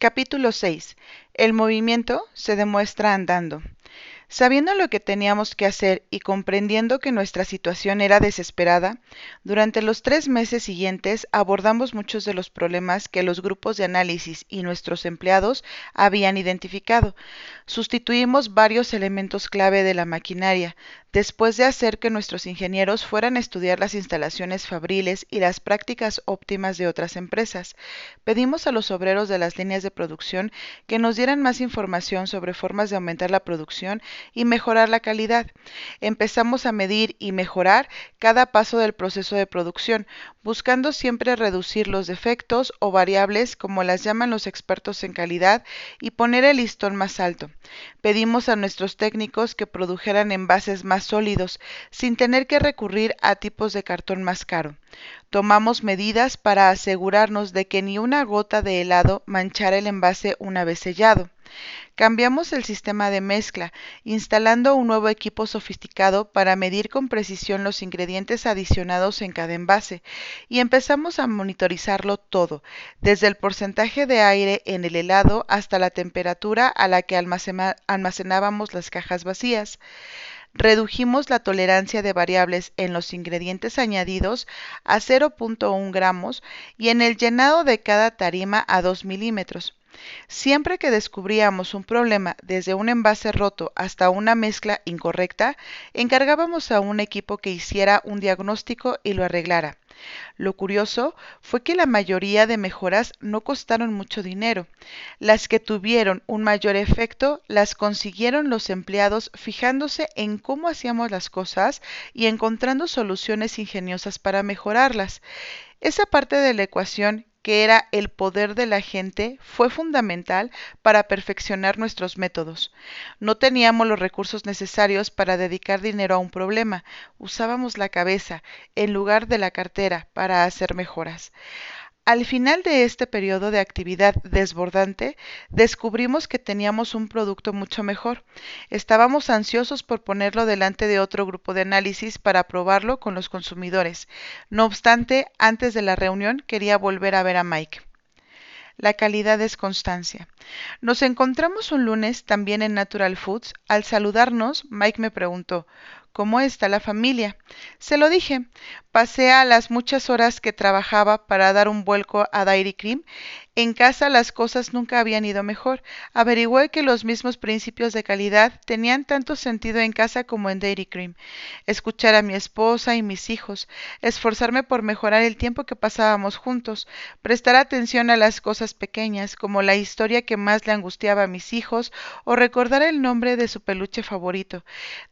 Capítulo 6. El movimiento se demuestra andando. Sabiendo lo que teníamos que hacer y comprendiendo que nuestra situación era desesperada, durante los tres meses siguientes abordamos muchos de los problemas que los grupos de análisis y nuestros empleados habían identificado. Sustituimos varios elementos clave de la maquinaria, después de hacer que nuestros ingenieros fueran a estudiar las instalaciones fabriles y las prácticas óptimas de otras empresas. Pedimos a los obreros de las líneas de producción que nos dieran más información sobre formas de aumentar la producción y mejorar la calidad. Empezamos a medir y mejorar cada paso del proceso de producción, buscando siempre reducir los defectos o variables, como las llaman los expertos en calidad, y poner el listón más alto. Pedimos a nuestros técnicos que produjeran envases más sólidos, sin tener que recurrir a tipos de cartón más caro. Tomamos medidas para asegurarnos de que ni una gota de helado manchara el envase una vez sellado. Cambiamos el sistema de mezcla, instalando un nuevo equipo sofisticado para medir con precisión los ingredientes adicionados en cada envase, y empezamos a monitorizarlo todo, desde el porcentaje de aire en el helado hasta la temperatura a la que almacenábamos las cajas vacías redujimos la tolerancia de variables en los ingredientes añadidos a 0.1 gramos y en el llenado de cada tarima a 2 milímetros. Siempre que descubríamos un problema, desde un envase roto hasta una mezcla incorrecta, encargábamos a un equipo que hiciera un diagnóstico y lo arreglara. Lo curioso fue que la mayoría de mejoras no costaron mucho dinero. Las que tuvieron un mayor efecto las consiguieron los empleados fijándose en cómo hacíamos las cosas y encontrando soluciones ingeniosas para mejorarlas. Esa parte de la ecuación que era el poder de la gente, fue fundamental para perfeccionar nuestros métodos. No teníamos los recursos necesarios para dedicar dinero a un problema, usábamos la cabeza en lugar de la cartera para hacer mejoras. Al final de este periodo de actividad desbordante, descubrimos que teníamos un producto mucho mejor. Estábamos ansiosos por ponerlo delante de otro grupo de análisis para probarlo con los consumidores. No obstante, antes de la reunión quería volver a ver a Mike. La calidad es constancia. Nos encontramos un lunes también en Natural Foods. Al saludarnos, Mike me preguntó ¿Cómo está la familia? Se lo dije. Pasé a las muchas horas que trabajaba para dar un vuelco a Dairy Cream en casa las cosas nunca habían ido mejor. Averigüé que los mismos principios de calidad tenían tanto sentido en casa como en Dairy Cream. Escuchar a mi esposa y mis hijos, esforzarme por mejorar el tiempo que pasábamos juntos, prestar atención a las cosas pequeñas, como la historia que más le angustiaba a mis hijos o recordar el nombre de su peluche favorito.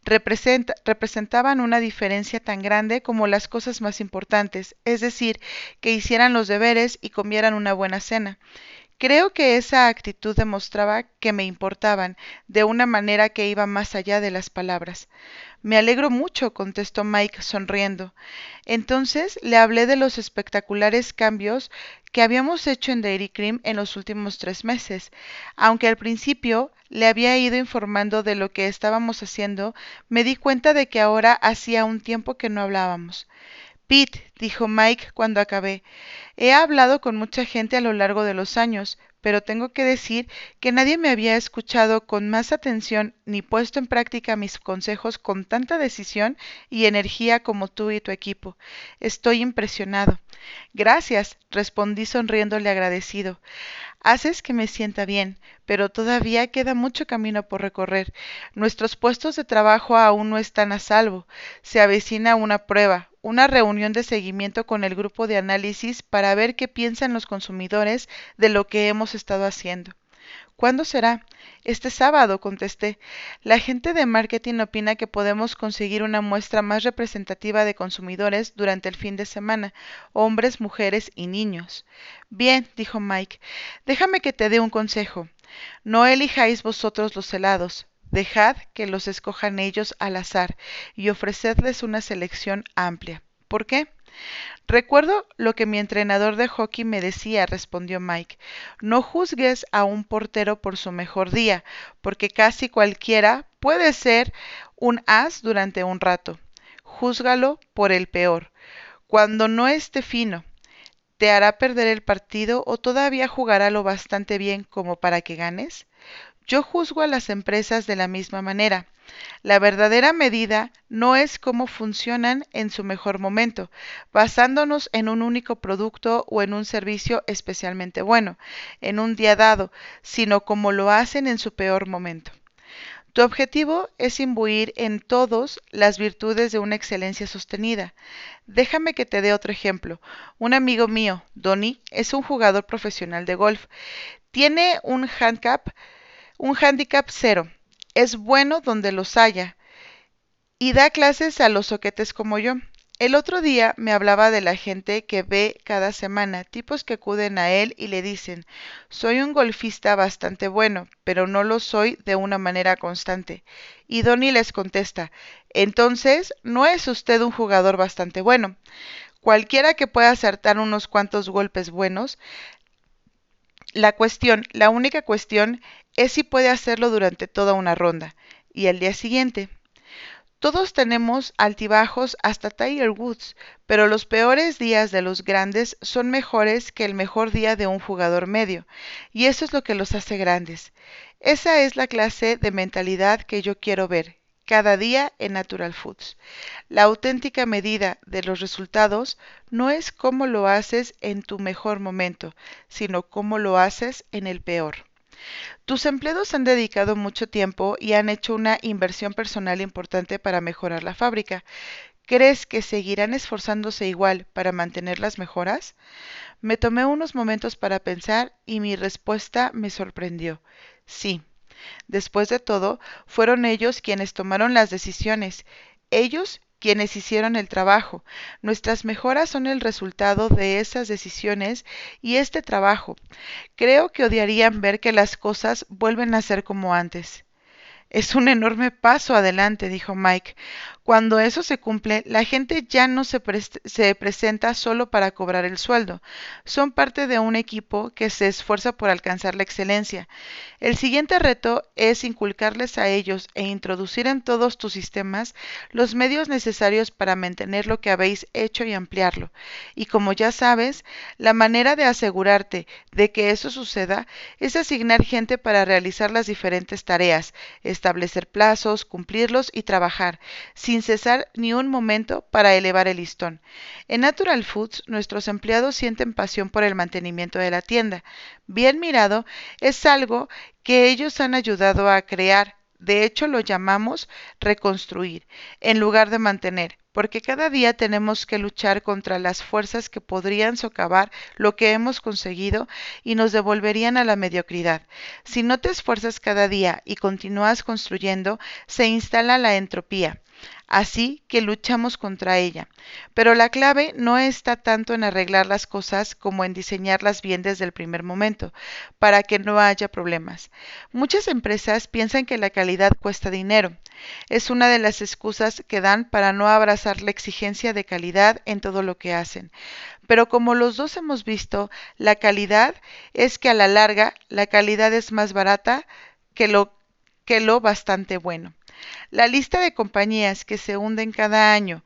representaban una diferencia tan grande como las cosas más importantes, es decir, que hicieran los deberes y comieran una buena cena Creo que esa actitud demostraba que me importaban de una manera que iba más allá de las palabras. Me alegro mucho, contestó Mike sonriendo. Entonces le hablé de los espectaculares cambios que habíamos hecho en Dairy Cream en los últimos tres meses. Aunque al principio le había ido informando de lo que estábamos haciendo, me di cuenta de que ahora hacía un tiempo que no hablábamos. Pete, dijo Mike cuando acabé, he hablado con mucha gente a lo largo de los años, pero tengo que decir que nadie me había escuchado con más atención ni puesto en práctica mis consejos con tanta decisión y energía como tú y tu equipo. Estoy impresionado. Gracias, respondí sonriéndole agradecido. Haces que me sienta bien, pero todavía queda mucho camino por recorrer. Nuestros puestos de trabajo aún no están a salvo. Se avecina una prueba, una reunión de seguimiento con el grupo de análisis para ver qué piensan los consumidores de lo que hemos estado haciendo. ¿Cuándo será? Este sábado, contesté. La gente de marketing opina que podemos conseguir una muestra más representativa de consumidores durante el fin de semana, hombres, mujeres y niños. Bien, dijo Mike, déjame que te dé un consejo. No elijáis vosotros los helados, Dejad que los escojan ellos al azar y ofrecedles una selección amplia. ¿Por qué? Recuerdo lo que mi entrenador de hockey me decía, respondió Mike. No juzgues a un portero por su mejor día, porque casi cualquiera puede ser un as durante un rato. Júzgalo por el peor. Cuando no esté fino, ¿Te hará perder el partido o todavía jugará lo bastante bien como para que ganes? Yo juzgo a las empresas de la misma manera. La verdadera medida no es cómo funcionan en su mejor momento, basándonos en un único producto o en un servicio especialmente bueno, en un día dado, sino cómo lo hacen en su peor momento. Tu objetivo es imbuir en todos las virtudes de una excelencia sostenida. Déjame que te dé otro ejemplo. Un amigo mío, Donny, es un jugador profesional de golf. Tiene un handicap, un handicap cero. Es bueno donde los haya. Y da clases a los soquetes como yo. El otro día me hablaba de la gente que ve cada semana, tipos que acuden a él y le dicen, soy un golfista bastante bueno, pero no lo soy de una manera constante. Y Donny les contesta, entonces, ¿no es usted un jugador bastante bueno? Cualquiera que pueda acertar unos cuantos golpes buenos, la cuestión, la única cuestión, es si puede hacerlo durante toda una ronda. Y al día siguiente, todos tenemos altibajos hasta Tiger Woods, pero los peores días de los grandes son mejores que el mejor día de un jugador medio, y eso es lo que los hace grandes. Esa es la clase de mentalidad que yo quiero ver cada día en Natural Foods. La auténtica medida de los resultados no es cómo lo haces en tu mejor momento, sino cómo lo haces en el peor. Tus empleados han dedicado mucho tiempo y han hecho una inversión personal importante para mejorar la fábrica. ¿Crees que seguirán esforzándose igual para mantener las mejoras? Me tomé unos momentos para pensar y mi respuesta me sorprendió. Sí. Después de todo, fueron ellos quienes tomaron las decisiones. Ellos quienes hicieron el trabajo. Nuestras mejoras son el resultado de esas decisiones y este trabajo. Creo que odiarían ver que las cosas vuelven a ser como antes. Es un enorme paso adelante, dijo Mike. Cuando eso se cumple, la gente ya no se, se, presenta solo para cobrar el sueldo. Son parte de un equipo que se esfuerza por alcanzar la excelencia. El siguiente reto es inculcarles a ellos e introducir en todos tus sistemas los medios necesarios para mantener lo que habéis hecho y ampliarlo. Y como ya sabes, la manera de asegurarte de que eso suceda es asignar gente para realizar las diferentes tareas, establecer plazos, cumplirlos y trabajar, sin sin cesar ni un momento para elevar el listón. En Natural Foods, nuestros empleados sienten pasión por el mantenimiento de la tienda. Bien mirado, es algo que ellos han ayudado a crear. De hecho, lo llamamos reconstruir, en lugar de mantener, porque cada día tenemos que luchar contra las fuerzas que podrían socavar lo que hemos conseguido y nos devolverían a la mediocridad. Si no te esfuerzas cada día y continúas construyendo, se instala la entropía así que luchamos contra ella. Pero la clave no está tanto en arreglar las cosas como en diseñarlas bien desde el primer momento, para que no haya problemas. Muchas empresas piensan que la calidad cuesta dinero. Es una de las excusas que dan para no abrazar la exigencia de calidad en todo lo que hacen. Pero como los dos hemos visto, la calidad es que a la larga la calidad es más barata que lo, que lo bastante bueno. La lista de compañías que se hunden cada año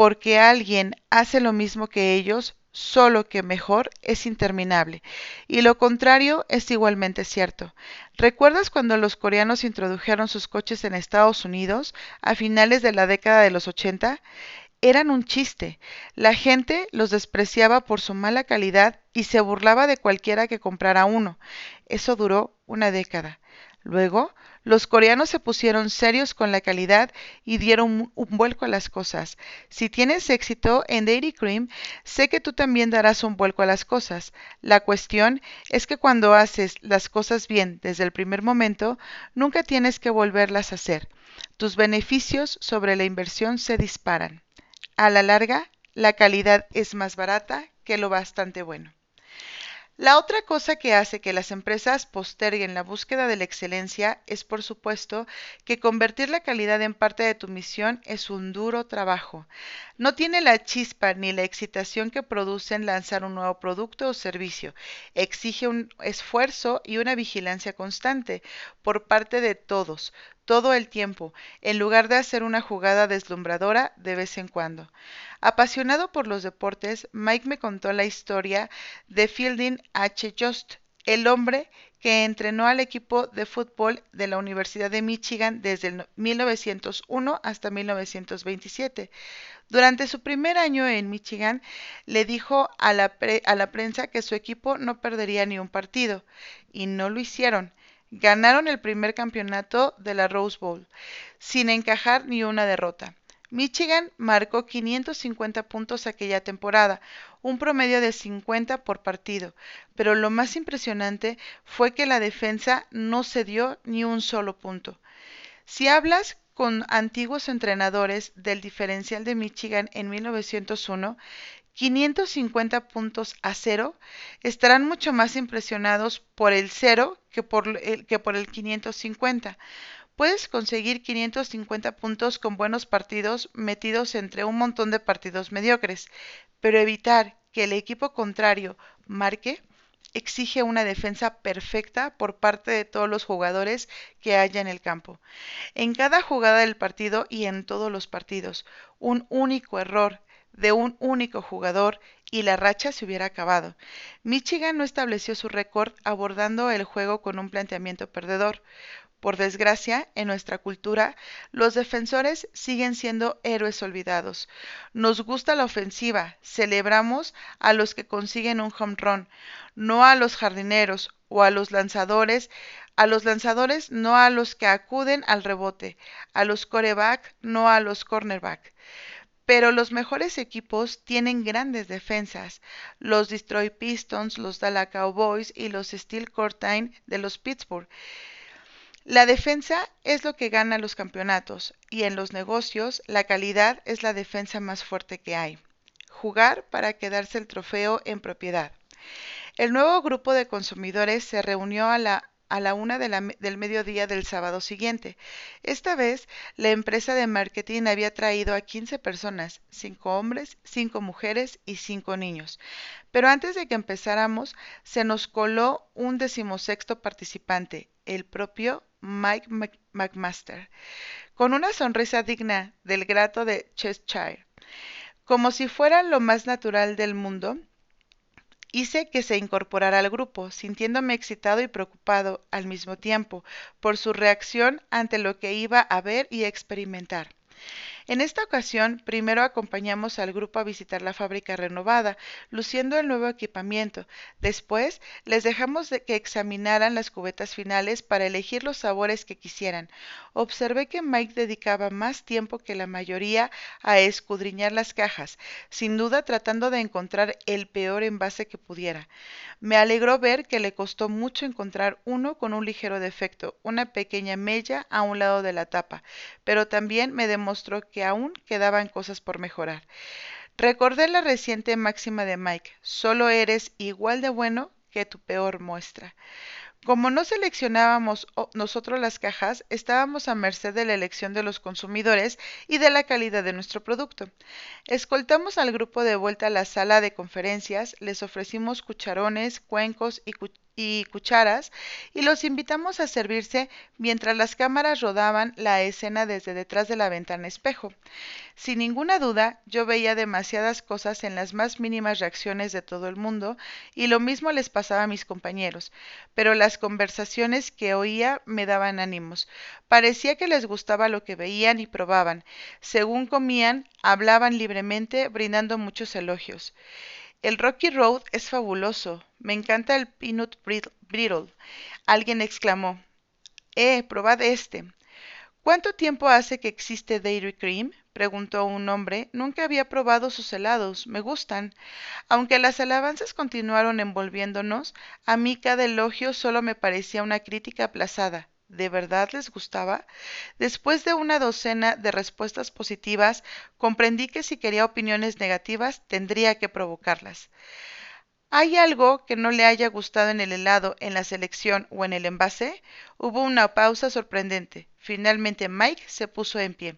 porque alguien hace lo mismo que ellos, solo que mejor, es interminable. Y lo contrario es igualmente cierto. ¿Recuerdas cuando los coreanos introdujeron sus coches en Estados Unidos a finales de la década de los 80? Eran un chiste. La gente los despreciaba por su mala calidad y se burlaba de cualquiera que comprara uno. Eso duró una década. Luego, los coreanos se pusieron serios con la calidad y dieron un, vuelco a las cosas. Si tienes éxito en Dairy Cream, sé que tú también darás un vuelco a las cosas. La cuestión es que cuando haces las cosas bien desde el primer momento, nunca tienes que volverlas a hacer. Tus beneficios sobre la inversión se disparan. A la larga, la calidad es más barata que lo bastante bueno. La otra cosa que hace que las empresas posterguen la búsqueda de la excelencia es, por supuesto, que convertir la calidad en parte de tu misión es un duro trabajo. No tiene la chispa ni la excitación que producen lanzar un nuevo producto o servicio. Exige un esfuerzo y una vigilancia constante por parte de todos, todo el tiempo, en lugar de hacer una jugada deslumbradora de vez en cuando. Apasionado por los deportes, Mike me contó la historia de Fielding H. Just, el hombre que entrenó al equipo de fútbol de la Universidad de Michigan desde 1901 hasta 1927. Durante su primer año en Michigan, le dijo a la, a la, prensa que su equipo no perdería ni un partido, y no lo hicieron. Ganaron el primer campeonato de la Rose Bowl, sin encajar ni una derrota. Michigan marcó 550 puntos aquella temporada, un promedio de 50 por partido, pero lo más impresionante fue que la defensa no cedió ni un solo punto. Si hablas con antiguos entrenadores del diferencial de Michigan en 1901, 550 puntos a cero, estarán mucho más impresionados por el cero que por el, que por el 550. Puedes conseguir 550 puntos con buenos partidos metidos entre un montón de partidos mediocres, pero evitar que el equipo contrario marque exige una defensa perfecta por parte de todos los jugadores que haya en el campo. En cada jugada del partido y en todos los partidos, un único error de un único jugador y la racha se hubiera acabado. Michigan no estableció su récord abordando el juego con un planteamiento perdedor. Por desgracia, en nuestra cultura, los defensores siguen siendo héroes olvidados. Nos gusta la ofensiva, celebramos a los que consiguen un home run, no a los jardineros o a los lanzadores, a los lanzadores no a los que acuden al rebote, a los coreback no a los cornerback. Pero los mejores equipos tienen grandes defensas, los Detroit Pistons, los Dallas Cowboys y los Steel Curtain de los Pittsburgh. La defensa es lo que gana los campeonatos y en los negocios la calidad es la defensa más fuerte que hay. Jugar para quedarse el trofeo en propiedad. El nuevo grupo de consumidores se reunió a la a la una de la, del mediodía del sábado siguiente. Esta vez, la empresa de marketing había traído a 15 personas, cinco hombres, cinco mujeres y cinco niños. Pero antes de que empezáramos, se nos coló un decimosexto participante, el propio Mike McMaster, con una sonrisa digna del grato de Cheshire. Como si fuera lo más natural del mundo, hice que se incorporara al grupo, sintiéndome excitado y preocupado al mismo tiempo por su reacción ante lo que iba a ver y experimentar. En esta ocasión, primero acompañamos al grupo a visitar la fábrica renovada, luciendo el nuevo equipamiento. Después, les dejamos de que examinaran las cubetas finales para elegir los sabores que quisieran. Observé que Mike dedicaba más tiempo que la mayoría a escudriñar las cajas, sin duda tratando de encontrar el peor envase que pudiera. Me alegró ver que le costó mucho encontrar uno con un ligero defecto, una pequeña mella a un lado de la tapa, pero también me demostró que aún quedaban cosas por mejorar. Recordé la reciente máxima de Mike, solo eres igual de bueno que tu peor muestra. Como no seleccionábamos nosotros las cajas, estábamos a merced de la elección de los consumidores y de la calidad de nuestro producto. Escoltamos al grupo de vuelta a la sala de conferencias, les ofrecimos cucharones, cuencos y, y cucharas y los invitamos a servirse mientras las cámaras rodaban la escena desde detrás de la ventana espejo. Sin ninguna duda, yo veía demasiadas cosas en las más mínimas reacciones de todo el mundo y lo mismo les pasaba a mis compañeros, pero las conversaciones que oía me daban ánimos. Parecía que les gustaba lo que veían y probaban. Según comían, hablaban libremente, brindando muchos elogios. El Rocky Road es fabuloso. Me encanta el Peanut Brittle. Alguien exclamó. Eh, probad este. ¿Cuánto tiempo hace que existe Dairy Cream? preguntó un hombre. Nunca había probado sus helados. Me gustan. Aunque las alabanzas continuaron envolviéndonos, a mí cada elogio solo me parecía una crítica aplazada. ¿De verdad les gustaba? Después de una docena de respuestas positivas, comprendí que si quería opiniones negativas tendría que provocarlas. ¿Hay algo que no le haya gustado en el helado, en la selección o en el envase? Hubo una pausa sorprendente. Finalmente Mike se puso en pie.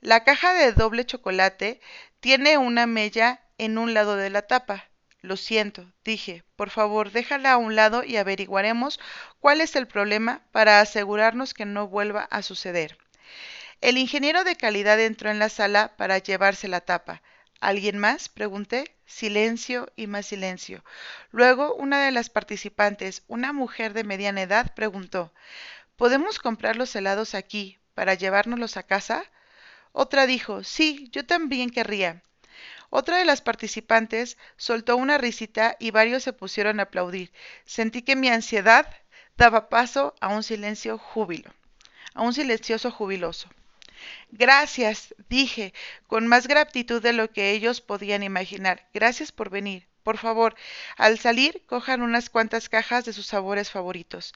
La caja de doble chocolate tiene una mella en un lado de la tapa. Lo siento, dije. Por favor, déjala a un lado y averiguaremos cuál es el problema para asegurarnos que no vuelva a suceder. El ingeniero de calidad entró en la sala para llevarse la tapa. ¿Alguien más? pregunté. Silencio y más silencio. Luego una de las participantes, una mujer de mediana edad, preguntó ¿Podemos comprar los helados aquí para llevárnoslos a casa? Otra dijo Sí, yo también querría. Otra de las participantes soltó una risita y varios se pusieron a aplaudir. Sentí que mi ansiedad daba paso a un silencio júbilo, a un silencioso jubiloso. Gracias, dije, con más gratitud de lo que ellos podían imaginar. Gracias por venir. Por favor, al salir, cojan unas cuantas cajas de sus sabores favoritos.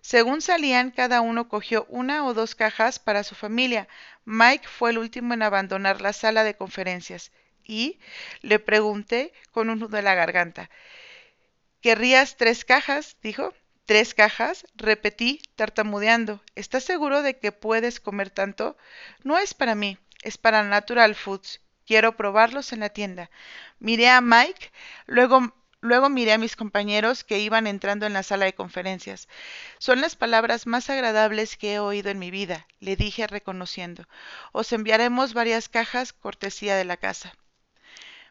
Según salían, cada uno cogió una o dos cajas para su familia. Mike fue el último en abandonar la sala de conferencias. Y le pregunté con un nudo en la garganta. ¿Querrías tres cajas? dijo. ¿Tres cajas? repetí, tartamudeando. ¿Estás seguro de que puedes comer tanto? No es para mí, es para Natural Foods. Quiero probarlos en la tienda. Miré a Mike, luego Luego miré a mis compañeros que iban entrando en la sala de conferencias. Son las palabras más agradables que he oído en mi vida, le dije reconociendo. Os enviaremos varias cajas cortesía de la casa.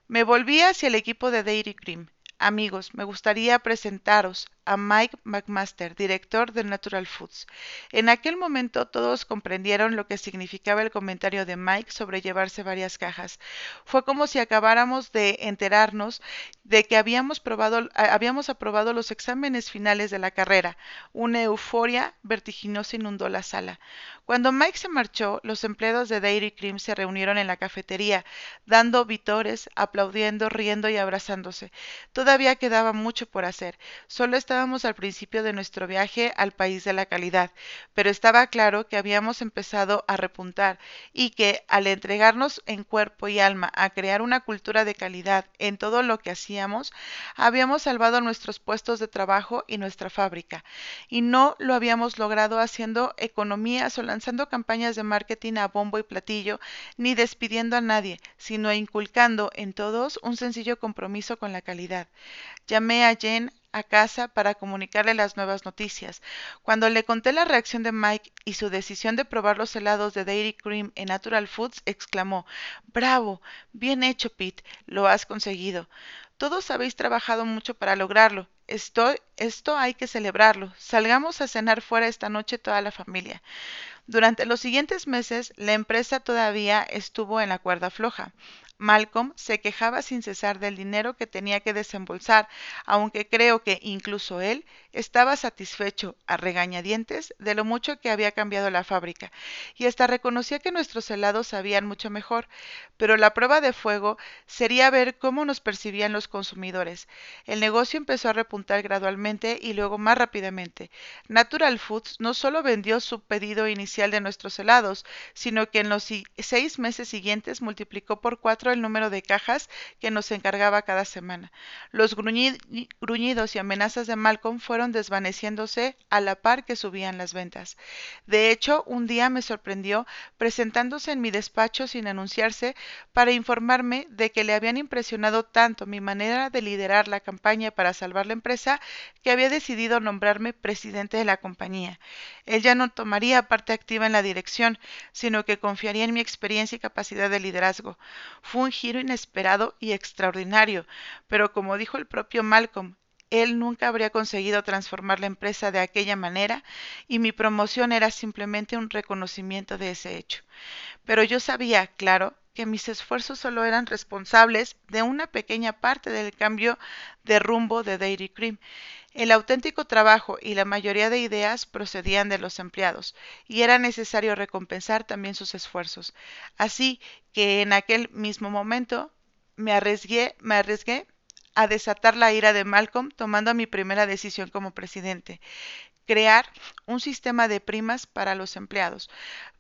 Me volví hacia el equipo de Dairy Cream. Amigos, me gustaría presentaros a Mike McMaster, director de Natural Foods. En aquel momento todos comprendieron lo que significaba el comentario de Mike sobre llevarse varias cajas. Fue como si acabáramos de enterarnos de que habíamos, probado, habíamos aprobado los exámenes finales de la carrera. Una euforia vertiginosa inundó la sala. Cuando Mike se marchó, los empleados de Dairy Cream se reunieron en la cafetería, dando vitores, aplaudiendo, riendo y abrazándose. Todavía quedaba mucho por hacer. Solo estaba estábamos al principio de nuestro viaje al país de la calidad, pero estaba claro que habíamos empezado a repuntar y que al entregarnos en cuerpo y alma a crear una cultura de calidad en todo lo que hacíamos, habíamos salvado nuestros puestos de trabajo y nuestra fábrica. Y no lo habíamos logrado haciendo economías o lanzando campañas de marketing a bombo y platillo, ni despidiendo a nadie, sino inculcando en todos un sencillo compromiso con la calidad. Llamé a Jen a casa para comunicarle las nuevas noticias. Cuando le conté la reacción de Mike y su decisión de probar los helados de Dairy Cream en Natural Foods, exclamó Bravo. Bien hecho, Pete. Lo has conseguido. Todos habéis trabajado mucho para lograrlo. Esto, esto hay que celebrarlo. Salgamos a cenar fuera esta noche toda la familia. Durante los siguientes meses, la empresa todavía estuvo en la cuerda floja. Malcolm se quejaba sin cesar del dinero que tenía que desembolsar, aunque creo que incluso él estaba satisfecho a regañadientes de lo mucho que había cambiado la fábrica, y hasta reconocía que nuestros helados sabían mucho mejor, pero la prueba de fuego sería ver cómo nos percibían los consumidores. El negocio empezó a repuntar gradualmente y luego más rápidamente. Natural Foods no solo vendió su pedido inicial de nuestros helados, sino que en los seis meses siguientes multiplicó por cuatro el número de cajas que nos encargaba cada semana. Los gruñidos y amenazas de Malcolm fueron desvaneciéndose a la par que subían las ventas. De hecho, un día me sorprendió presentándose en mi despacho sin anunciarse para informarme de que le habían impresionado tanto mi manera de liderar la campaña para salvar la empresa que había decidido nombrarme presidente de la compañía. Él ya no tomaría parte activa en la dirección, sino que confiaría en mi experiencia y capacidad de liderazgo un giro inesperado y extraordinario, pero como dijo el propio Malcolm, él nunca habría conseguido transformar la empresa de aquella manera y mi promoción era simplemente un reconocimiento de ese hecho. Pero yo sabía, claro, que mis esfuerzos solo eran responsables de una pequeña parte del cambio de rumbo de Dairy Cream. El auténtico trabajo y la mayoría de ideas procedían de los empleados, y era necesario recompensar también sus esfuerzos. Así que en aquel mismo momento me arriesgué, me arriesgué a desatar la ira de Malcolm tomando mi primera decisión como presidente crear un sistema de primas para los empleados,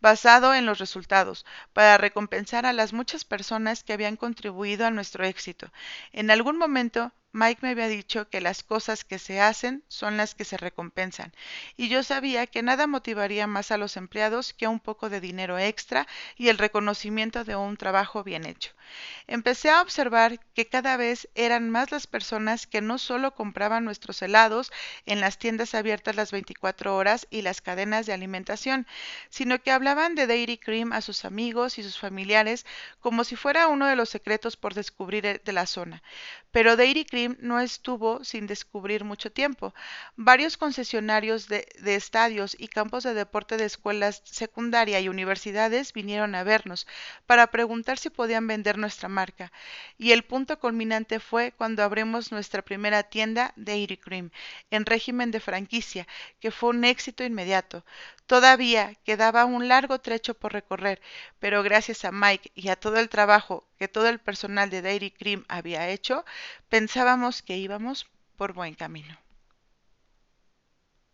basado en los resultados, para recompensar a las muchas personas que habían contribuido a nuestro éxito. En algún momento Mike me había dicho que las cosas que se hacen son las que se recompensan, y yo sabía que nada motivaría más a los empleados que un poco de dinero extra y el reconocimiento de un trabajo bien hecho. Empecé a observar que cada vez eran más las personas que no solo compraban nuestros helados en las tiendas abiertas las 24 horas y las cadenas de alimentación, sino que hablaban de Dairy Cream a sus amigos y sus familiares como si fuera uno de los secretos por descubrir de la zona. Pero Dairy No estuvo sin descubrir mucho tiempo. Varios concesionarios de, de, estadios y campos de deporte de escuelas secundaria y universidades vinieron a vernos para preguntar si podían vender nuestra marca. Y el punto culminante fue cuando abrimos nuestra primera tienda Dairy Cream en régimen de franquicia, que fue un éxito inmediato. Todavía quedaba un largo trecho por recorrer, pero gracias a Mike y a todo el trabajo que todo el personal de Dairy Cream había hecho, pensábamos que íbamos por buen camino.